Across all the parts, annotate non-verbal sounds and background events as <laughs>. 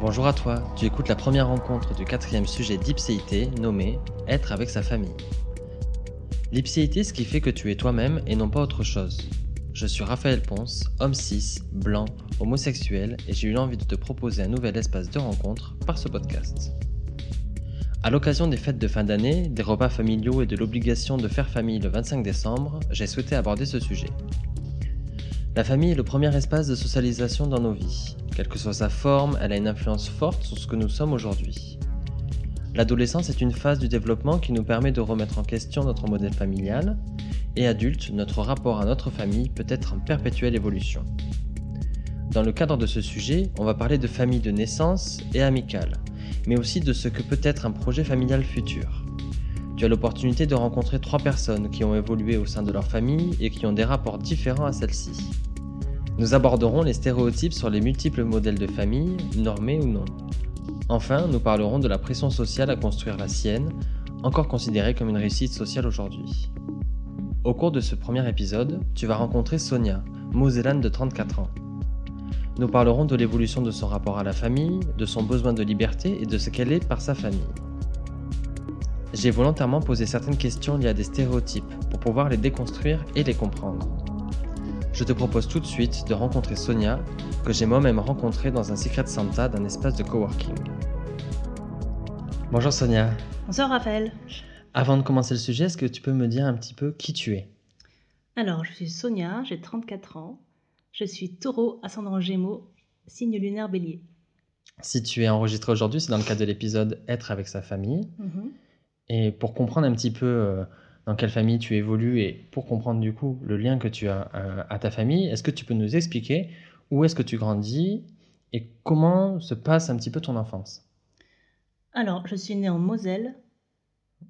Bonjour à toi, tu écoutes la première rencontre du quatrième sujet d'Ipséité nommé Être avec sa famille. L'ipséité, ce qui fait que tu es toi-même et non pas autre chose. Je suis Raphaël Ponce, homme cis, blanc, homosexuel et j'ai eu l'envie de te proposer un nouvel espace de rencontre par ce podcast. À l'occasion des fêtes de fin d'année, des repas familiaux et de l'obligation de faire famille le 25 décembre, j'ai souhaité aborder ce sujet. La famille est le premier espace de socialisation dans nos vies. Quelle que soit sa forme, elle a une influence forte sur ce que nous sommes aujourd'hui. L'adolescence est une phase du développement qui nous permet de remettre en question notre modèle familial, et adulte, notre rapport à notre famille peut être en perpétuelle évolution. Dans le cadre de ce sujet, on va parler de famille de naissance et amicale, mais aussi de ce que peut être un projet familial futur. Tu as l'opportunité de rencontrer trois personnes qui ont évolué au sein de leur famille et qui ont des rapports différents à celle-ci. Nous aborderons les stéréotypes sur les multiples modèles de famille, normés ou non. Enfin, nous parlerons de la pression sociale à construire la sienne, encore considérée comme une réussite sociale aujourd'hui. Au cours de ce premier épisode, tu vas rencontrer Sonia, Mosellane de 34 ans. Nous parlerons de l'évolution de son rapport à la famille, de son besoin de liberté et de ce qu'elle est par sa famille. J'ai volontairement posé certaines questions liées à des stéréotypes pour pouvoir les déconstruire et les comprendre. Je te propose tout de suite de rencontrer Sonia, que j'ai moi-même rencontrée dans un Secret Santa d'un espace de coworking. Bonjour Sonia. Bonjour Raphaël. Avant de commencer le sujet, est-ce que tu peux me dire un petit peu qui tu es? Alors, je suis Sonia, j'ai 34 ans. Je suis taureau, ascendant gémeaux, signe lunaire bélier. Si tu es enregistré aujourd'hui, c'est dans le cadre de l'épisode Être avec sa famille. Mhm. Et pour comprendre un petit peu euh, dans quelle famille tu évolues et pour comprendre du coup le lien que tu as euh, à ta famille, est-ce que tu peux nous expliquer où est-ce que tu grandis et comment se passe un petit peu ton enfance? Alors, je suis née en Moselle,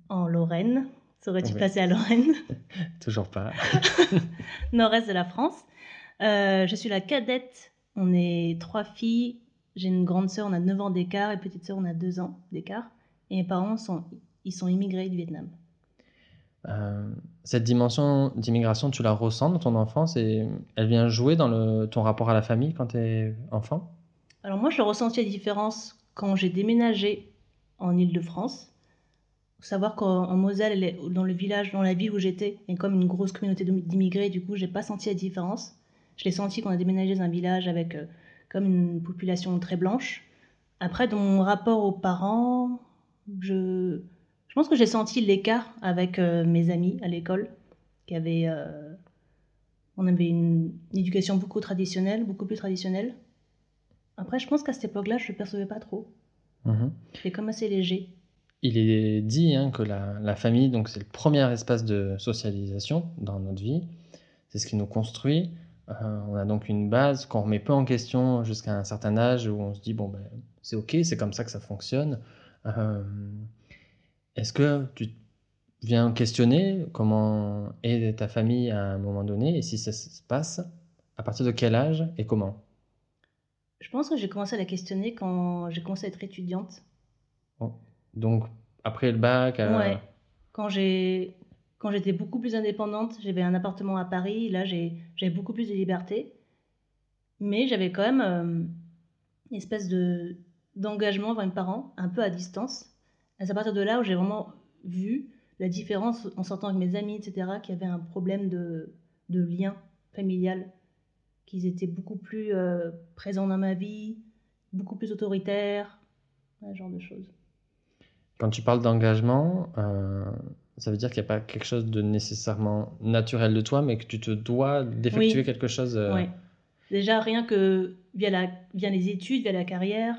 en Lorraine. Serais-tu Oui. placé à Lorraine? <laughs> Toujours pas. <laughs> Nord-est de la France. Euh, je suis la cadette. On est trois filles. J'ai une grande sœur, on a 9 ans d'écart, et petite sœur, on a 2 ans d'écart. Et mes parents sont, ils sont immigrés du Vietnam. Euh, cette dimension d'immigration, tu la ressens dans ton enfance et elle vient jouer dans ton rapport à la famille quand tu es enfant? Alors moi, je ressentis la différence quand j'ai déménagé en Île-de-France. Savoir qu'en en Moselle, dans le village, dans la ville où j'étais, il y a comme une grosse communauté d'im- d'immigrés. Du coup, j'ai pas senti la différence. Je l'ai senti quand on a déménagé dans un village avec euh, comme une population très blanche. Après, dans mon rapport aux parents, je, je pense que j'ai senti l'écart avec euh, mes amis à l'école, qui avaient, euh, on avait une, une éducation beaucoup traditionnelle, beaucoup plus traditionnelle. Après, je pense qu'à cette époque-là, je ne percevais pas trop. Mhm. C'était comme assez léger. Il est dit hein, que la, la famille, donc c'est le premier espace de socialisation dans notre vie. C'est ce qui nous construit. Euh, on a donc une base qu'on remet peu en question jusqu'à un certain âge où on se dit bon ben c'est ok, c'est comme ça que ça fonctionne. Euh, Est-ce que tu viens questionner comment est ta famille à un moment donné et si ça se passe, à partir de quel âge et comment? Je pense que j'ai commencé à la questionner quand j'ai commencé à être étudiante. Donc après le bac, euh, Ouais. Quand j'ai quand j'étais beaucoup plus indépendante, j'avais un appartement à Paris, là j'ai j'avais beaucoup plus de liberté, mais j'avais quand même euh, une espèce de d'engagement envers mes parents, un peu à distance. C'est à partir de là où j'ai vraiment vu la différence en sortant avec mes amis, etc., qui avaient un problème de, de lien familial, qu'ils étaient beaucoup plus euh, présents dans ma vie, beaucoup plus autoritaires, ce genre de choses. Quand tu parles d'engagement, euh, ça veut dire qu'il n'y a pas quelque chose de nécessairement naturel de toi, mais que tu te dois d'effectuer Oui. quelque chose. euh, Ouais. Déjà, rien que via, la, via les études, via la carrière.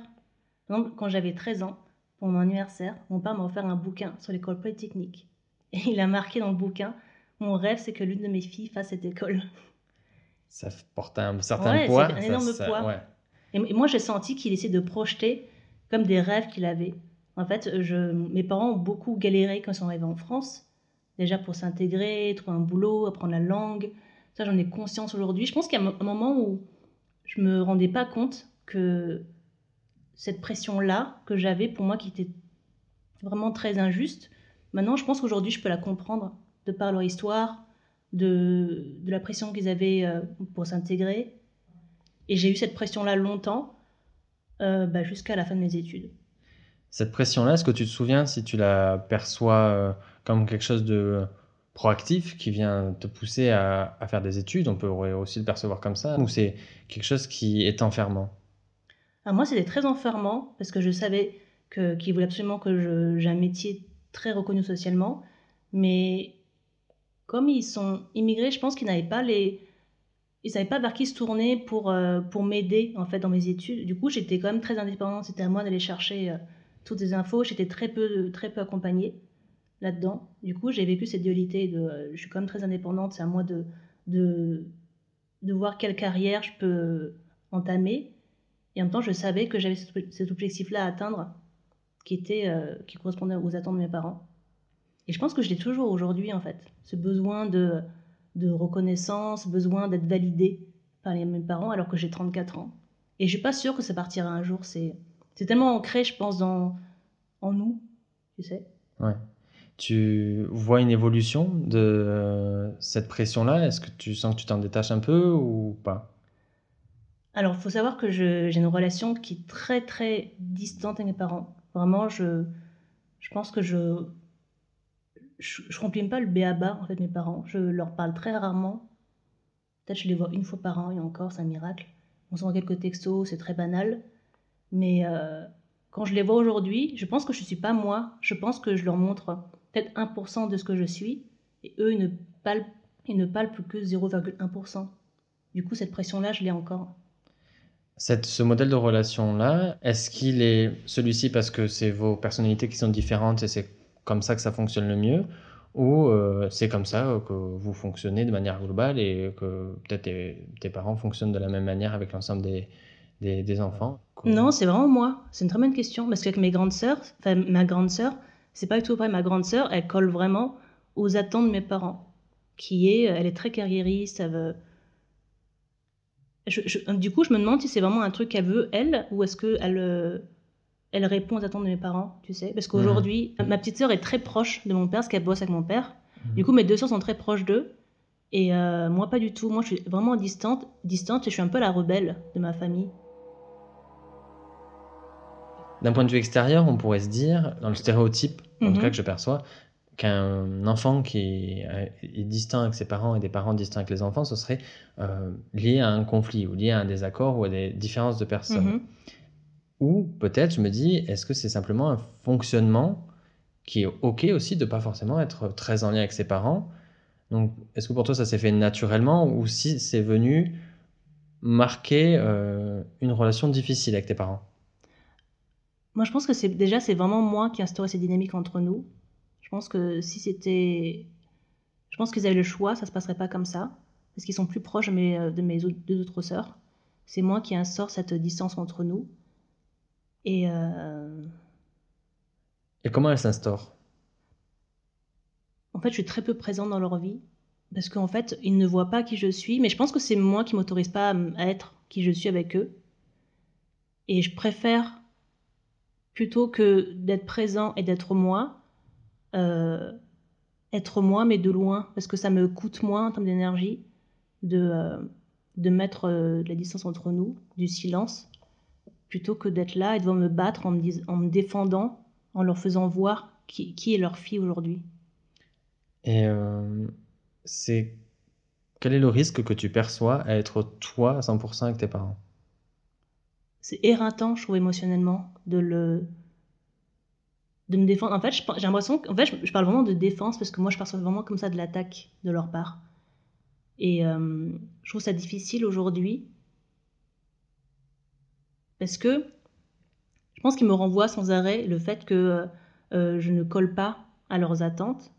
Par exemple, quand j'avais 13 ans, pour mon anniversaire, mon père m'a offert un bouquin sur l'école polytechnique. Et il a marqué dans le bouquin Mon rêve, c'est que l'une de mes filles fasse cette école. Ça porte un certain Ouais, poids. un énorme ça- poids. ouais. Et, et moi, j'ai senti qu'il essayait de projeter comme des rêves qu'il avait. En fait, je, mes parents ont beaucoup galéré quand ils sont arrivés en France. Déjà pour s'intégrer, trouver un boulot, apprendre la langue. Ça, j'en ai conscience aujourd'hui. Je pense qu'il y a un moment où je me rendais pas compte que cette pression-là que j'avais pour moi qui était vraiment très injuste, maintenant, je pense qu'aujourd'hui, je peux la comprendre de par leur histoire, de, la pression qu'ils avaient euh, pour s'intégrer. Et j'ai eu cette pression-là longtemps. euh, bah, jusqu'à la fin de mes études. Cette pression-là, est-ce que tu te souviens si tu la perçois euh, comme quelque chose de proactif qui vient te pousser à, faire des études? On peut aussi le percevoir comme ça Ou c'est quelque chose qui est enfermant? Ah, Moi, c'était très enfermant parce que je savais qu'il voulait absolument que j'ai un métier très reconnu socialement. Mais comme ils sont immigrés, je pense qu'ils n'avaient pas les, ils savaient pas vers qui se tourner pour, euh, pour m'aider en fait dans mes études. Du coup, j'étais quand même très indépendante. C'était à moi d'aller chercher euh, toutes les infos. J'étais très peu, très peu accompagnée là-dedans. Du coup, j'ai vécu cette dualité de euh, je suis quand même très indépendante. C'est à moi de, de, de voir quelle carrière je peux entamer. Et en même temps, je savais que j'avais cet objectif-là à atteindre qui, était, qui correspondait aux attentes de mes parents. Et je pense que je l'ai toujours aujourd'hui, en fait. Ce besoin de de reconnaissance, besoin d'être validé par mes parents alors que j'ai 34 ans. Et je suis pas sûre que ça partira un jour. C'est, c'est tellement ancré, je pense, dans, en nous, tu sais. Ouais. Tu vois une évolution de euh, cette pression-là? Est-ce que tu sens que tu t'en détaches un peu ou pas? Alors, il faut savoir que j'ai une relation qui est très, très distante avec mes parents. Vraiment, je, je pense que je je, remplis pas le béaba en fait mes parents. Je leur parle très rarement. Peut-être je les vois une fois par an et encore c'est un miracle. On s'envoie quelques textos, c'est très banal. Mais euh, quand je les vois aujourd'hui, je pense que je ne suis pas moi. Je pense que je leur montre peut-être 1% de ce que je suis. Et eux, ils ne palpent, ils ne palpent que 0,1%. Du coup, cette pression-là, je l'ai encore. Cette, ce modèle de relation-là, est-ce qu'il est celui-ci parce que c'est vos personnalités qui sont différentes et c'est comme ça que ça fonctionne le mieux? Ou euh, c'est comme ça que vous fonctionnez de manière globale et que peut-être tes, parents fonctionnent de la même manière avec l'ensemble des, des, enfants? Non, c'est vraiment moi. C'est une très bonne question parce qu'avec mes grandes sœurs, enfin ma grande sœur, c'est pas du tout vrai. Ma grande sœur, elle colle vraiment aux attentes de mes parents, qui est, elle est très carriériste. Du coup, je me demande si c'est vraiment un truc qu'elle veut elle ou est-ce que elle euh, elle répond aux attentes de mes parents, tu sais? Parce qu'aujourd'hui, ma petite sœur est très proche de mon père, parce qu'elle bosse avec mon père. Mhm. Du coup, mes deux sœurs sont très proches d'eux. Et euh, moi, pas du tout. Moi, je suis vraiment distante, distante et je suis un peu la rebelle de ma famille. D'un point de vue extérieur, on pourrait se dire, dans le stéréotype, en tout mhm. cas que je perçois, qu'un enfant qui est distinct avec ses parents et des parents distincts avec les enfants, ce serait euh, lié à un conflit ou lié à un désaccord ou à des différences de personnes. Ou peut-être je me dis, est-ce que c'est simplement un fonctionnement qui est OK aussi de pas forcément être très en lien avec ses parents? Donc, est-ce que pour toi ça s'est fait naturellement ou si c'est venu marquer euh, une relation difficile avec tes parents? Moi, je pense que c'est déjà c'est vraiment moi qui instaurais ces dynamiques entre nous. Je pense que si c'était, je pense qu'ils avaient le choix, ça se passerait pas comme ça parce qu'ils sont plus proches de mes, de mes deux autres sœurs. C'est moi qui instaure cette distance entre nous. Et, euh, Et comment elle s'instaure? En fait, je suis très peu présente dans leur vie. Parce qu'en fait, ils ne voient pas qui je suis. Mais je pense que c'est moi qui m'autorise pas à être qui je suis avec eux. Et je préfère, plutôt que d'être présent et d'être moi, euh, être moi, mais de loin. Parce que ça me coûte moins en termes d'énergie de, euh, de mettre la distance entre nous, du silence plutôt que d'être là et de me battre en me, en me défendant, en leur faisant voir qui, qui est leur fille aujourd'hui. Et euh, c'est quel est le risque que tu perçois à être toi à 100% avec tes parents? C'est éreintant, je trouve, émotionnellement, de le de me défendre. En fait, j'ai l'impression qu'en fait, je, parle vraiment de défense parce que moi, je perçois vraiment comme ça de l'attaque de leur part. Et euh, je trouve ça difficile aujourd'hui parce que je pense qu'ils me renvoient sans arrêt le fait que euh, euh, je ne colle pas à leurs attentes.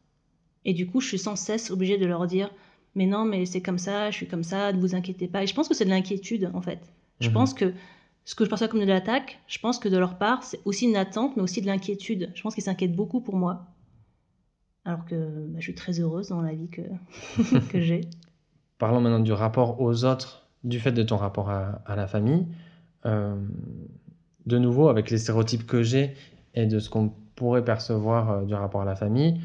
Et du coup, je suis sans cesse obligée de leur dire Mais non, mais c'est comme ça, je suis comme ça, ne vous inquiétez pas. Et je pense que c'est de l'inquiétude, en fait. Je mhm. pense que ce que je perçois comme de l'attaque, je pense que de leur part, c'est aussi une attente, mais aussi de l'inquiétude. Je pense qu'ils s'inquiètent beaucoup pour moi. Alors que bah, je suis très heureuse dans la vie que, <laughs> que j'ai. Parlons maintenant du rapport aux autres, du fait de ton rapport à la famille. Euh, de nouveau, avec les stéréotypes que j'ai et de ce qu'on pourrait percevoir euh, du rapport à la famille,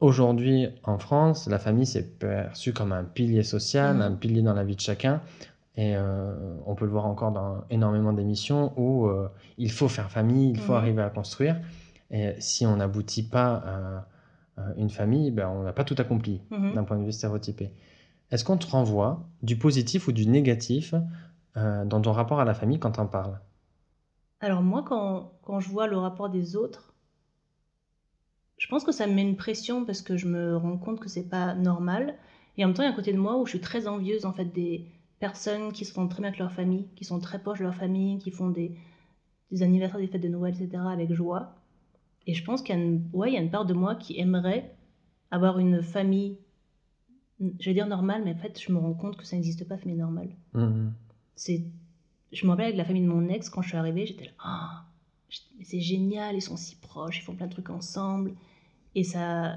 aujourd'hui en France, la famille c'est perçu comme un pilier social, mmh. un pilier dans la vie de chacun. Et euh, on peut le voir encore dans énormément d'émissions où euh, il faut faire famille, il faut Mhm. arriver à construire. Et si on n'aboutit pas à, à une famille, ben, on n'a pas tout accompli Mhm. d'un point de vue stéréotypé. Est-ce qu'on te renvoie du positif ou du négatif euh, dans ton rapport à la famille quand tu en parles? Alors moi, quand, quand je vois le rapport des autres, je pense que ça me met une pression parce que je me rends compte que c'est pas normal. Et en même temps, il y a un côté de moi où je suis très envieuse en fait des personnes qui se sentent très bien avec leur famille, qui sont très proches de leur famille, qui font des, des anniversaires, des fêtes de Noël, etc. avec joie. Et je pense qu'il y a une, ouais, il y a une part de moi qui aimerait avoir une famille, je vais dire normale, mais en fait, je me rends compte que ça n'existe pas, famille normale. Mhm. C'est, je me rappelle avec la famille de mon ex, quand je suis arrivée, j'étais là, Ah, c'est génial, ils sont si proches, ils font plein de trucs ensemble. Et ça.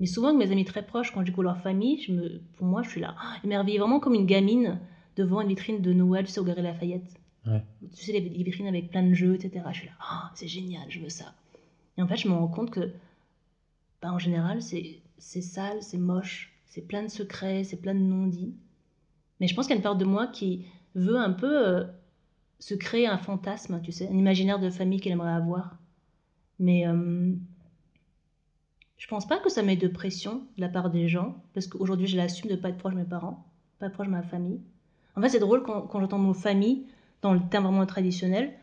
Mais souvent, avec mes amis très proches, quand je découvre leur famille, je me, pour moi, je suis là, ah, émerveillée, vraiment comme une gamine devant une vitrine de Noël, tu sais, au Galeries Lafayette. Ouais. Tu sais, les vitrines avec plein de jeux, etc. Je suis là, Ah, c'est génial, je veux ça. Et en fait, je me rends compte que, bah, en général, c'est c'est sale, c'est moche, c'est plein de secrets, c'est plein de non-dits. Mais je pense qu'il y a une part de moi qui veut un peu euh, se créer un fantasme, tu sais, un imaginaire de famille qu'elle aimerait avoir. Mais euh, je pense pas que ça met de pression de la part des gens, parce qu'aujourd'hui, je l'assume de pas être proche de mes parents, pas proche de ma famille. En fait, c'est drôle quand, quand j'entends le mot famille, dans le terme vraiment traditionnel,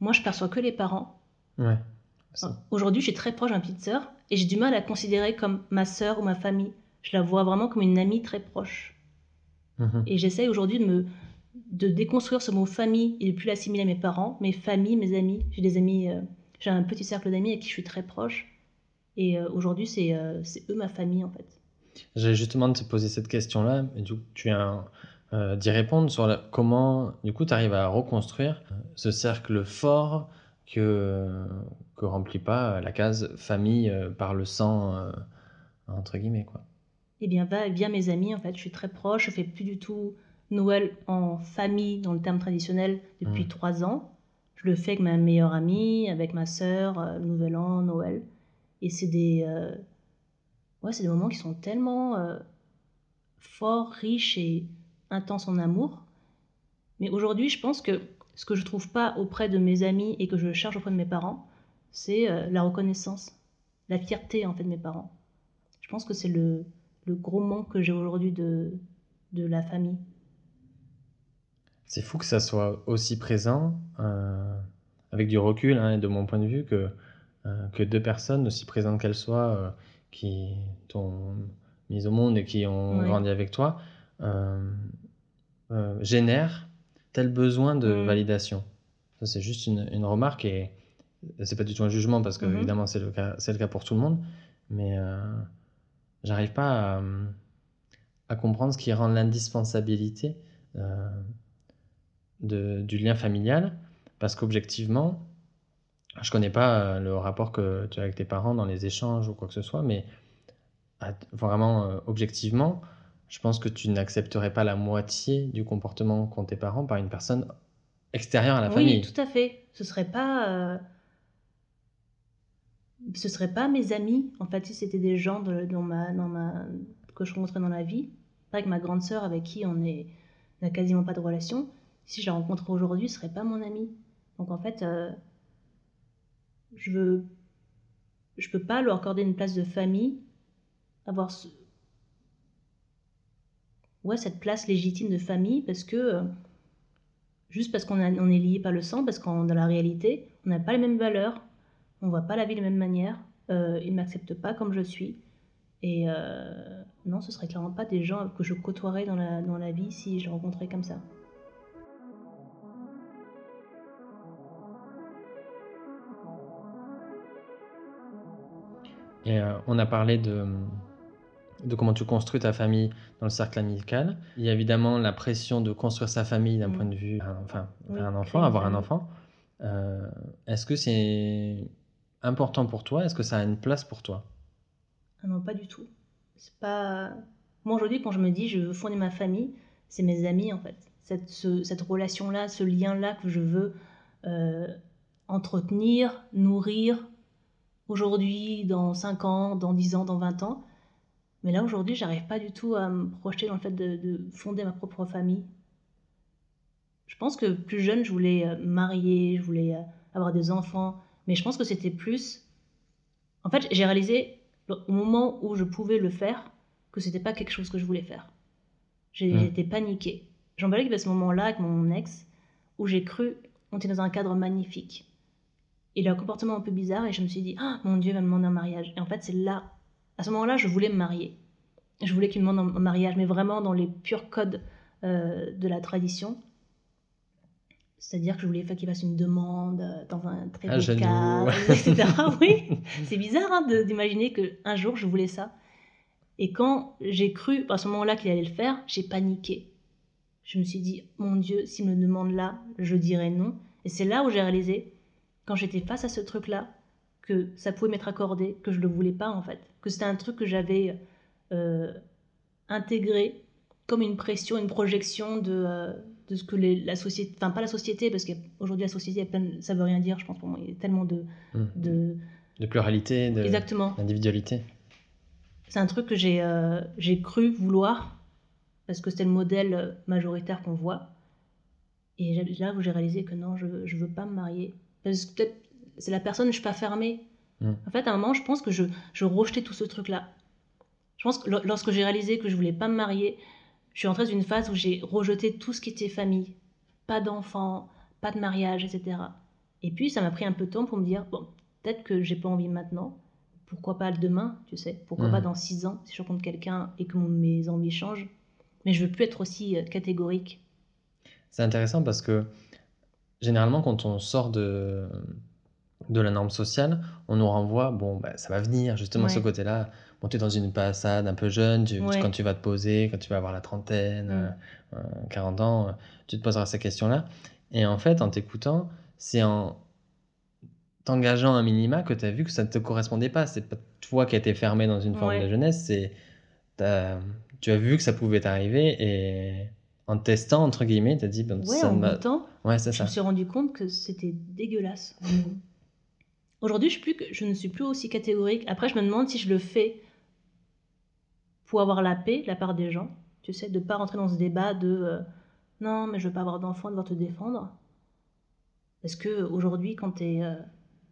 moi, je perçois que les parents. Ouais. Aujourd'hui, je suis très proche ma petite sœur, et j'ai du mal à la considérer comme ma sœur ou ma famille. Je la vois vraiment comme une amie très proche. Mhm. Et j'essaye aujourd'hui de me de déconstruire ce mot famille et de plus l'assimiler à mes parents, mes familles, mes amis. J'ai des amis, euh, j'ai un petit cercle d'amis avec qui je suis très proche. Et euh, aujourd'hui, c'est euh, c'est eux ma famille en fait. J'allais justement te poser cette question-là, et du coup, tu viens euh, d'y répondre sur la- comment, du coup, tu arrives à reconstruire euh, ce cercle fort que, que remplit pas la case famille par le sang, euh, entre guillemets, quoi. Et bien va via mes amis en fait, je suis très proche. Je fais plus du tout Noël en famille dans le terme traditionnel depuis Mm. trois ans. Je le fais avec ma meilleure amie, avec ma sœur, Nouvel An, Noël. Et c'est des, euh, ouais, des moments qui sont tellement euh, forts, riches et intenses en amour. Mais aujourd'hui, je pense que ce que je trouve pas auprès de mes amis et que je cherche auprès de mes parents, c'est euh, la reconnaissance, la fierté en fait de mes parents. Je pense que c'est le, le gros manque que j'ai aujourd'hui de, de la famille. C'est fou que ça soit aussi présent, avec du recul, hein, et de mon point de vue, que, que deux personnes, aussi présentes qu'elles soient, euh, qui t'ont mis au monde et qui ont Ouais. grandi avec toi, euh, euh, génèrent tel besoin de validation. Ça, c'est juste une, une remarque et c'est pas du tout un jugement parce que, Mhm. évidemment, c'est le cas, le cas pour tout le monde, mais euh, j'arrive pas à, à comprendre ce qui rend l'indispensabilité. euh, du lien familial parce qu'objectivement, je connais pas euh, le rapport que tu as avec tes parents dans les échanges ou quoi que ce soit, mais vraiment euh, objectivement, je pense que tu n'accepterais pas la moitié du comportement qu'ont tes parents par une personne extérieure à la oui, famille. tout à fait. Ce serait pas, euh, ce serait pas mes amis. En fait, si c'était des gens de- dans ma, dans ma, que je rencontrais dans la vie, pas avec ma grande sœur avec qui on est, n'a quasiment pas de relation. Si je la rencontre aujourd'hui, ce serait pas mon ami. Donc en fait, euh, je veux, je peux pas leur accorder une place de famille, avoir ce- ouais, cette place légitime de famille parce que euh, juste parce qu'on on est lié par le sang, parce qu'en dans la réalité, on n'a pas les mêmes valeurs, on voit pas la vie de la même manière, euh, ils ne m'acceptent pas comme je suis. Et euh, non, ce serait clairement pas des gens que je côtoierais dans la, dans la vie si je les rencontrais comme ça. Et euh, on a parlé de, de comment tu construis ta famille dans le cercle amical. Il y a évidemment la pression de construire sa famille d'un Mm. point de vue, enfin, Oui, un enfant, avoir un enfant. Euh, Est-ce que c'est important pour toi? Est-ce que ça a une place pour toi? Ah non, pas du tout. C'est pas. Moi aujourd'hui, quand je me dis je veux fonder ma famille, c'est mes amis en fait. Cette, ce- cette relation-là, ce lien-là que je veux euh, entretenir, nourrir aujourd'hui, dans 5 ans, dans 10 ans, dans 20 ans. Mais là aujourd'hui, j'arrive pas du tout à me projeter dans le fait de, de fonder ma propre famille. Je pense que plus jeune, je voulais euh, marier, je voulais euh, avoir des enfants, mais je pense que c'était plus. En fait, j'ai réalisé au moment où je pouvais le faire que c'était pas quelque chose que je voulais faire. J'ai- Mm. J'étais paniquée. J'en parlais à ce moment-là avec mon ex, où j'ai cru, on était dans un cadre magnifique. Il a un comportement un peu bizarre et je me suis dit, ah mon Dieu, il va me demander un mariage. Et en fait, c'est là, à ce moment-là, je voulais me marier. Je voulais qu'il me demande un mariage, mais vraiment dans les purs codes euh, de la tradition. C'est-à-dire que je voulais qu'il fasse une demande euh, dans un très À beau cadre, <laughs> etc. Oui, c'est bizarre hein, d'imaginer qu'un jour je voulais ça. Et quand j'ai cru à ce moment-là qu'il allait le faire, j'ai paniqué. Je me suis dit, mon Dieu, s'il me demande là, je dirai non. Et c'est là où j'ai réalisé, quand j'étais face à ce truc-là, que ça pouvait m'être accordé, que je ne le voulais pas en fait. Que c'était un truc que j'avais euh, intégré comme une pression, une projection de, euh, de ce que les- la société, enfin pas la société, parce qu'aujourd'hui la société, il y a plein de- ça veut rien dire, je pense pour moi, il y a tellement de... Mm. de... De pluralité, de- d'individualité. C'est un truc que j'ai euh, cru vouloir parce que c'était le modèle euh, majoritaire qu'on voit. Et là où j'ai réalisé que non, je ne veux pas me marier. Parce que peut-être c'est la personne, je suis pas fermée. Mm. En fait, à un moment, je pense que je, je rejetais tout ce truc-là. Je pense que lo- lorsque j'ai réalisé que je voulais pas me marier, je suis entrée dans une phase où j'ai rejeté tout ce qui était famille. Pas d'enfants, pas de mariage, etc. Et puis, ça m'a pris un peu de temps pour me dire, bon, peut-être que j'ai pas envie maintenant. Pourquoi pas demain, tu sais Pourquoi pas dans six ans, si je rencontre quelqu'un et que mon- mes envies changent Mais je veux plus être aussi euh, catégorique. C'est intéressant parce que généralement, quand on sort de, de la norme sociale, on nous renvoie, bon, bah, ça va venir, justement, Ouais. ce côté-là. Bon, tu es dans une passade un peu jeune, tu- Ouais. quand tu vas te poser, quand tu vas avoir la trentaine, Mm. euh, euh, 40 ans, euh, tu te poseras ces questions-là. Et en fait, en t'écoutant, c'est en t'engageant un minima que tu as vu que ça ne te correspondait pas. C'est pas toi qui as été fermé dans une forme Ouais. de jeunesse, c'est tu as vu que ça pouvait t'arriver et en testant, entre guillemets, tu as dit, ben, Ouais, ça en m'a- goûtant, Ouais, c'est je ça. me suis rendu compte que c'était dégueulasse. Aujourd'hui, je, suis plus que- je ne suis plus aussi catégorique. Après, je me demande si je le fais pour avoir la paix de la part des gens. Tu sais, de pas rentrer dans ce débat de euh, non, mais je veux pas avoir d'enfant, devoir te défendre. Parce que aujourd'hui, quand tu es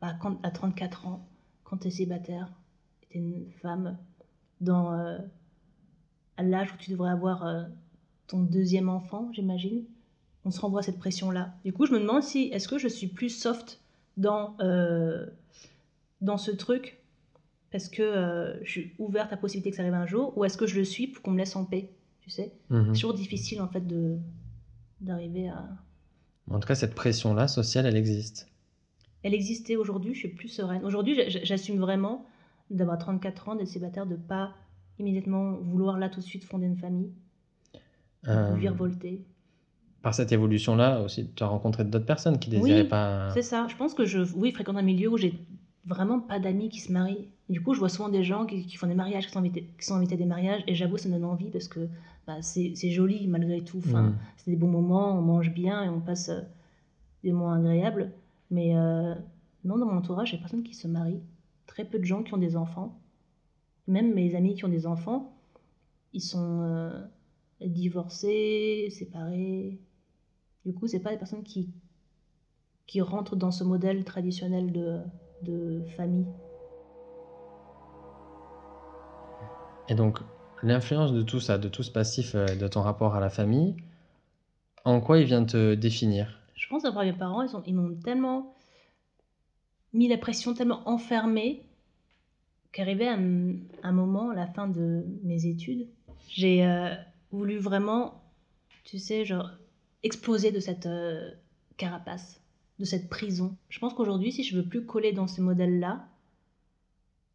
à 34 ans, quand tu es célibataire, tu es une femme dans euh, à l'âge où tu devrais avoir euh, ton deuxième enfant, j'imagine, on se renvoie à cette pression-là. Du coup, je me demande si est-ce que je suis plus soft dans, euh, dans ce truc parce que euh, je suis ouverte à la possibilité que ça arrive un jour, ou est-ce que je le suis pour qu'on me laisse en paix, tu sais? Mhm. C'est toujours difficile en fait de d'arriver à... En tout cas, cette pression-là sociale, elle existe. Elle existait aujourd'hui, je suis plus sereine. Aujourd'hui, j'assume vraiment d'avoir 34 ans, d'être célibataire, de pas immédiatement vouloir là tout de suite fonder une famille, Euh, virevolter. par cette évolution-là aussi, tu as rencontré d'autres personnes qui Oui, désiraient pas. C'est ça. Je pense que je, oui, fréquente un milieu où j'ai vraiment pas d'amis qui se marient. Du coup, je vois souvent des gens qui, qui font des mariages, qui sont, invités, qui sont invités à des mariages, et j'avoue, ça me donne envie parce que bah, c'est joli malgré tout. Enfin, Mm. C'est des bons moments, on mange bien et on passe euh, des moments agréables. Mais euh, non, dans mon entourage, a personne qui se marie. Très peu de gens qui ont des enfants. Même mes amis qui ont des enfants, ils sont euh, divorcés, séparés. Du coup, c'est pas des personnes qui, qui rentrent dans ce modèle traditionnel de, de famille. Et donc, l'influence de tout ça, de tout ce passif, euh, de ton rapport à la famille, en quoi il vient te définir? Je pense d'avoir mes parents, ils, ont- ils m'ont tellement mis la pression, tellement enfermée, qu'arrivé à un, un moment, à la fin de mes études, j'ai euh, voulu vraiment, tu sais, genre, exploser de cette euh, carapace, de cette prison. Je pense qu'aujourd'hui, si je veux plus coller dans ce modèle-là,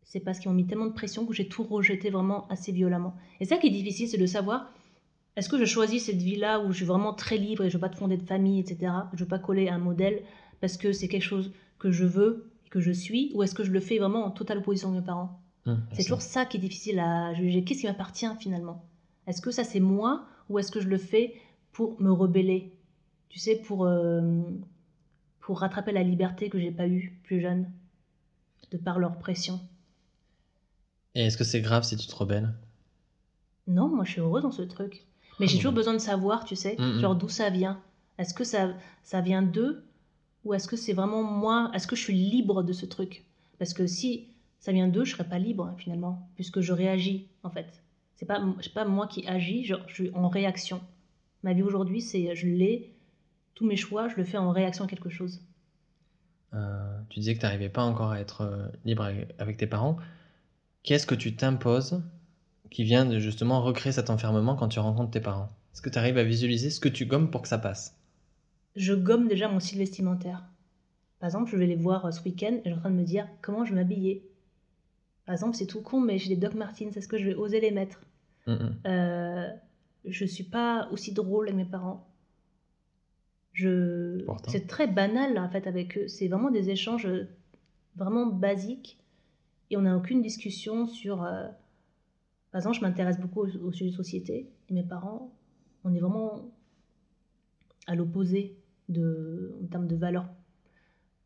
c'est parce qu'ils m'ont mis tellement de pression que j'ai tout rejeté vraiment assez violemment. Et ça qui est difficile, c'est de savoir est-ce que je choisis cette vie-là où je suis vraiment très libre et je veux pas te fonder de famille, etc. Je veux pas coller à un modèle parce que c'est quelque chose que je veux et que je suis, ou est-ce que je le fais vraiment en totale opposition de mes parents? Hum, C'est toujours ça qui est difficile à juger. Qu'est-ce qui m'appartient finalement? Est-ce que ça c'est moi ou est-ce que je le fais pour me rebeller? Tu sais, pour, euh, pour rattraper la liberté que j'ai pas eue plus jeune, de par leur pression. Et est-ce que c'est grave si tu te rebelles? Non, moi je suis heureuse dans ce truc. Mais Ah j'ai bon. toujours besoin de savoir, tu sais, Mm, mm. genre d'où ça vient. Est-ce que ça, ça vient d'eux ou est-ce que c'est vraiment moi? Est-ce que je suis libre de ce truc? Parce que si ça vient d'eux, je serais pas libre finalement, puisque je réagis en fait. C'est pas, pas moi qui agis, je, je suis en réaction. Ma vie aujourd'hui, c'est je l'ai, tous mes choix, je le fais en réaction à quelque chose. Euh, tu disais que tu n'arrivais pas encore à être euh, libre avec tes parents. Qu'est-ce que tu t'imposes qui vient de justement recréer cet enfermement quand tu rencontres tes parents? Est-ce que tu arrives à visualiser ce que tu gommes pour que ça passe? Je gomme déjà mon style vestimentaire. Par exemple, je vais les voir euh, ce week-end et je suis en train de me dire comment je vais m'habiller? Par exemple, c'est tout con, mais j'ai des Doc Martens, est-ce que je vais oser les mettre? Je mm, mm. euh, Je suis pas aussi drôle avec mes parents. Je... C'est très banal en fait avec eux. C'est vraiment des échanges euh, vraiment basiques et on n'a aucune discussion sur. Euh, par exemple, je m'intéresse beaucoup au, sujet de société et mes parents, on est vraiment à l'opposé de, en termes de valeurs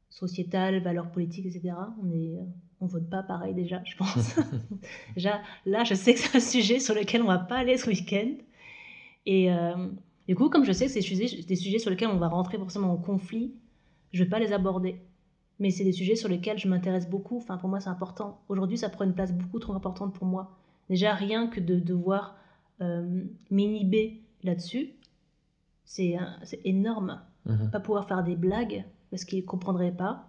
sociétales, valeurs politiques, etc. On est, on vote pas pareil déjà, je pense. <laughs> déjà, là, je sais que c'est un sujet sur lequel on va pas aller ce week-end. Et euh, du coup, comme je sais que c'est des sujets sur lesquels on va rentrer forcément en conflit, je vais pas les aborder mais c'est des sujets sur lesquels je m'intéresse beaucoup. Enfin, pour moi, c'est important. Aujourd'hui, ça prend une place beaucoup trop importante pour moi. Déjà, rien que de devoir euh, m'inhiber là-dessus, c'est énorme. Mhm. Pas pouvoir faire des blagues parce qu'ils comprendraient pas.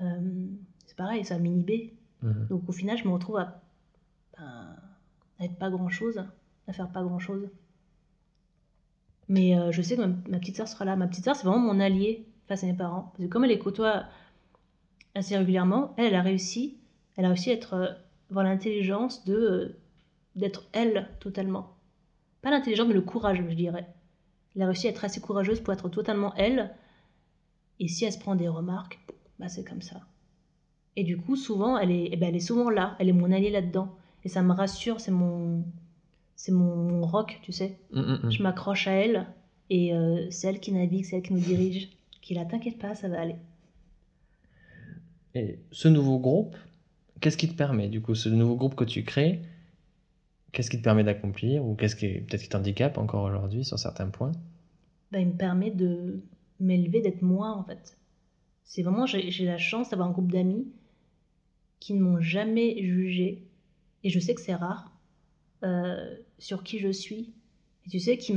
Euh, c'est pareil, ça m'inhiber. Mhm. Donc, au final, je me retrouve à, ben, à, être pas grand-chose, à faire pas grand-chose. Mais euh, je sais que ma, ma petite sœur sera là. Ma petite sœur, c'est vraiment mon allié face à mes parents. Parce que comme elle les côtoie assez régulièrement, elle, a réussi, elle a réussi à être, euh, avoir l'intelligence de euh, d'être elle totalement. Pas l'intelligence, mais le courage, je dirais. Elle a réussi à être assez courageuse pour être totalement elle. Et si elle se prend des remarques, bah c'est comme ça. Et du coup, souvent, elle est, eh ben, elle est souvent là. Elle est mon alliée là-dedans. Et ça me rassure, c'est mon, c'est mon, rock, tu sais. Mm, mm, mm. Je m'accroche à elle. Et euh, c'est elle qui navigue, c'est elle qui nous dirige. Qui là, t'inquiète pas, ça va aller. Et ce nouveau groupe, qu'est-ce qui te permet, du coup, ce nouveau groupe que tu crées, qu'est-ce qui te permet d'accomplir ou qu'est-ce qui peut-être qui t'handicape encore aujourd'hui sur certains points? Ben, Il me permet de m'élever, d'être moi en fait. C'est vraiment, j'ai la chance d'avoir un groupe d'amis qui ne m'ont jamais jugé, et je sais que c'est rare, euh, sur qui je suis. Et tu sais, qui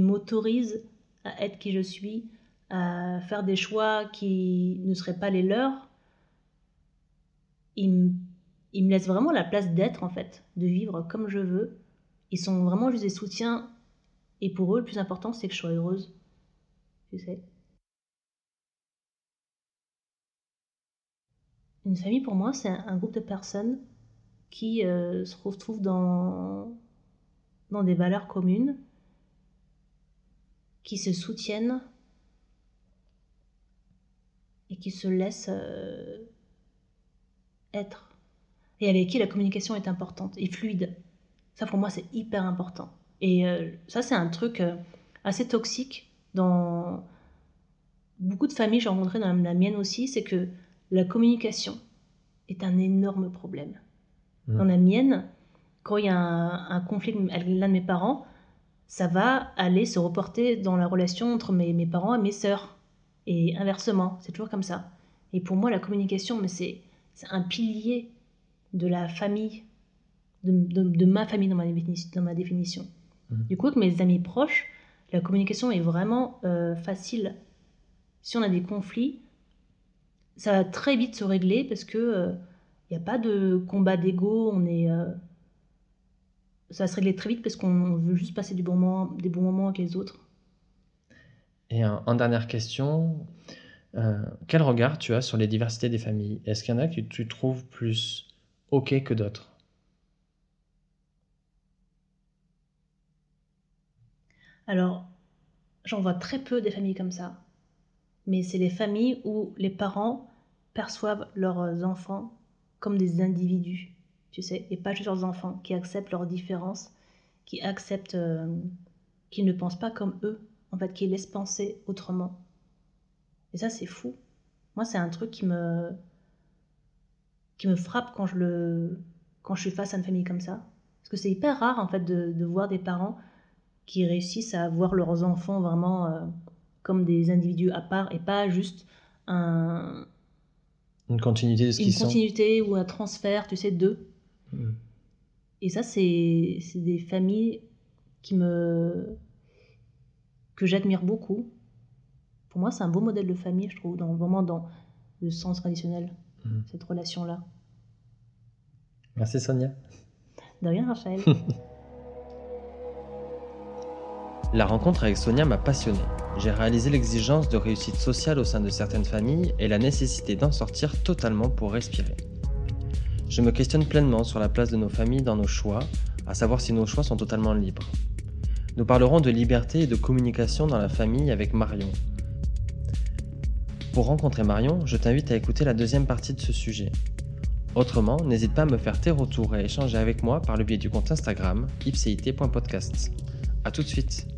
m'autorisent à être qui je suis, à faire des choix qui ne seraient pas les leurs, ils, me laissent vraiment la place d'être, en fait, de vivre comme je veux. Ils sont vraiment juste des soutiens. Et pour eux, le plus important, c'est que je sois heureuse. Tu sais. Une famille, pour moi, c'est un, groupe de personnes qui euh, se retrouvent dans, dans des valeurs communes, qui se soutiennent et qui se laissent euh, être et avec qui la communication est importante et fluide. Ça, pour moi, c'est hyper important. Et euh, ça, c'est un truc assez toxique dans beaucoup de familles, j'ai rencontré dans la mienne aussi, c'est que la communication est un énorme problème. Mmh. Dans la mienne, quand il y a un, conflit avec l'un de mes parents, ça va aller se reporter dans la relation entre mes, mes parents et mes sœurs. Et inversement, c'est toujours comme ça. Et pour moi, la communication, mais c'est un pilier de la famille, de, ma famille dans ma, dans ma définition. Mhm. Du coup, avec mes amis proches, la communication est vraiment euh, facile. Si on a des conflits, ça va très vite se régler parce que il euh, n'y a pas de combat d'ego, on est euh, ça va se régler très vite parce qu'on veut juste passer du bon moment, des bons moments avec les autres. Et en dernière question, euh, quel regard tu as sur les diversités des familles? Est-ce qu'il y en a que tu trouves plus OK que d'autres? Alors, j'en vois très peu des familles comme ça. Mais c'est les familles où les parents perçoivent leurs enfants comme des individus, tu sais, et pas juste leurs enfants, qui acceptent leurs différences, qui acceptent, euh, qui ne pensent pas comme eux, en fait, qui laissent penser autrement. Et ça, c'est fou. Moi, c'est un truc qui me, qui me frappe quand je, le, quand je suis face à une famille comme ça. Parce que c'est hyper rare, en fait, de, de, voir des parents qui réussissent à voir leurs enfants vraiment euh, comme des individus à part et pas juste un, Une continuité de ce une qu'ils sont. continuité ou un transfert, tu sais, d'eux. Mm. Et ça, c'est des familles qui me que j'admire beaucoup. Pour moi, c'est un beau modèle de famille, je trouve, dans, vraiment dans le sens traditionnel, Mhm. cette relation-là. Merci Sonia. De rien, Raphaël. <laughs> La rencontre avec Sonia m'a passionné. J'ai réalisé l'exigence de réussite sociale au sein de certaines familles et la nécessité d'en sortir totalement pour respirer. Je me questionne pleinement sur la place de nos familles dans nos choix, à savoir si nos choix sont totalement libres. Nous parlerons de liberté et de communication dans la famille avec Marion. Pour rencontrer Marion, je t'invite à écouter la deuxième partie de ce sujet. Autrement, n'hésite pas à me faire tes retours et à échanger avec moi par le biais du compte Instagram ipcit.podcast. A tout de suite